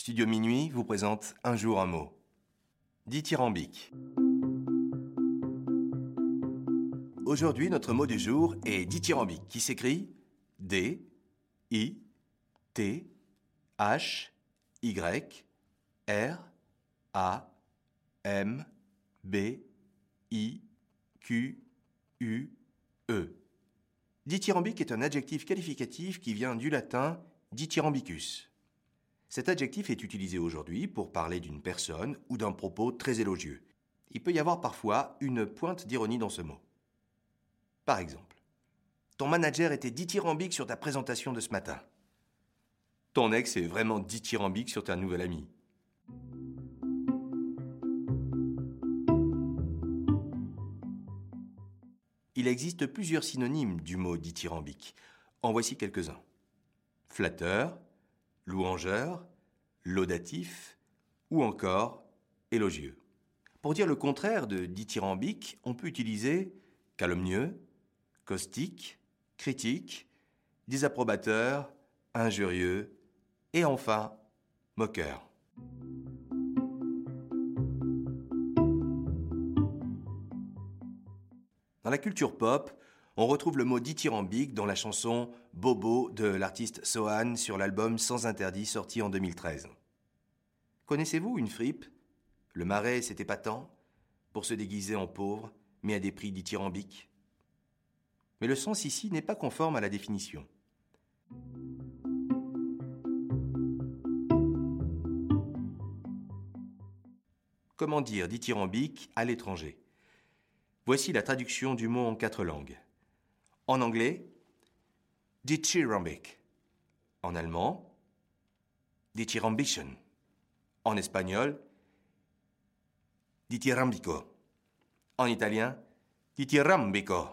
Studio Minuit vous présente Un jour un mot. Dithyrambique. Aujourd'hui, notre mot du jour est dithyrambique, qui s'écrit D, I, T, H, Y, R, A, M, B, I, Q, U, E. Dithyrambique est un adjectif qualificatif qui vient du latin dithyrambicus. Cet adjectif est utilisé aujourd'hui pour parler d'une personne ou d'un propos très élogieux. Il peut y avoir parfois une pointe d'ironie dans ce mot. Par exemple, ton manager était dithyrambique sur ta présentation de ce matin. Ton ex est vraiment dithyrambique sur ta nouvelle amie. Il existe plusieurs synonymes du mot dithyrambique. En voici quelques-uns. Flatteur, louangeur, laudatif ou encore élogieux. Pour dire le contraire de dithyrambique, on peut utiliser calomnieux, caustique, critique, désapprobateur, injurieux et enfin moqueur. Dans la culture pop, on retrouve le mot dithyrambique dans la chanson Bobo de l'artiste Sohan sur l'album Sans interdit sorti en 2013. Connaissez-vous une fripe? Le marais, c'était pas tant pour se déguiser en pauvre, mais à des prix dithyrambiques. Mais le sens ici n'est pas conforme à la définition. Comment dire dithyrambique à l'étranger? Voici la traduction du mot en quatre langues. En anglais, dithyrambic. En allemand, dithyrambition. En espagnol, dithyrambico. En italien, dithyrambico.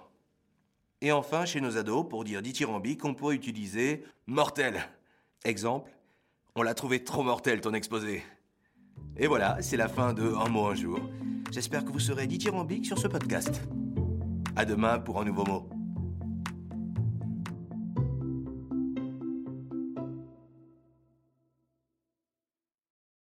Et enfin, chez nos ados, pour dire dithyrambique, on pourrait utiliser mortel. Exemple, on l'a trouvé trop mortel ton exposé. Et voilà, c'est la fin de Un mot un jour. J'espère que vous serez dithyrambique sur ce podcast. À demain pour un nouveau mot.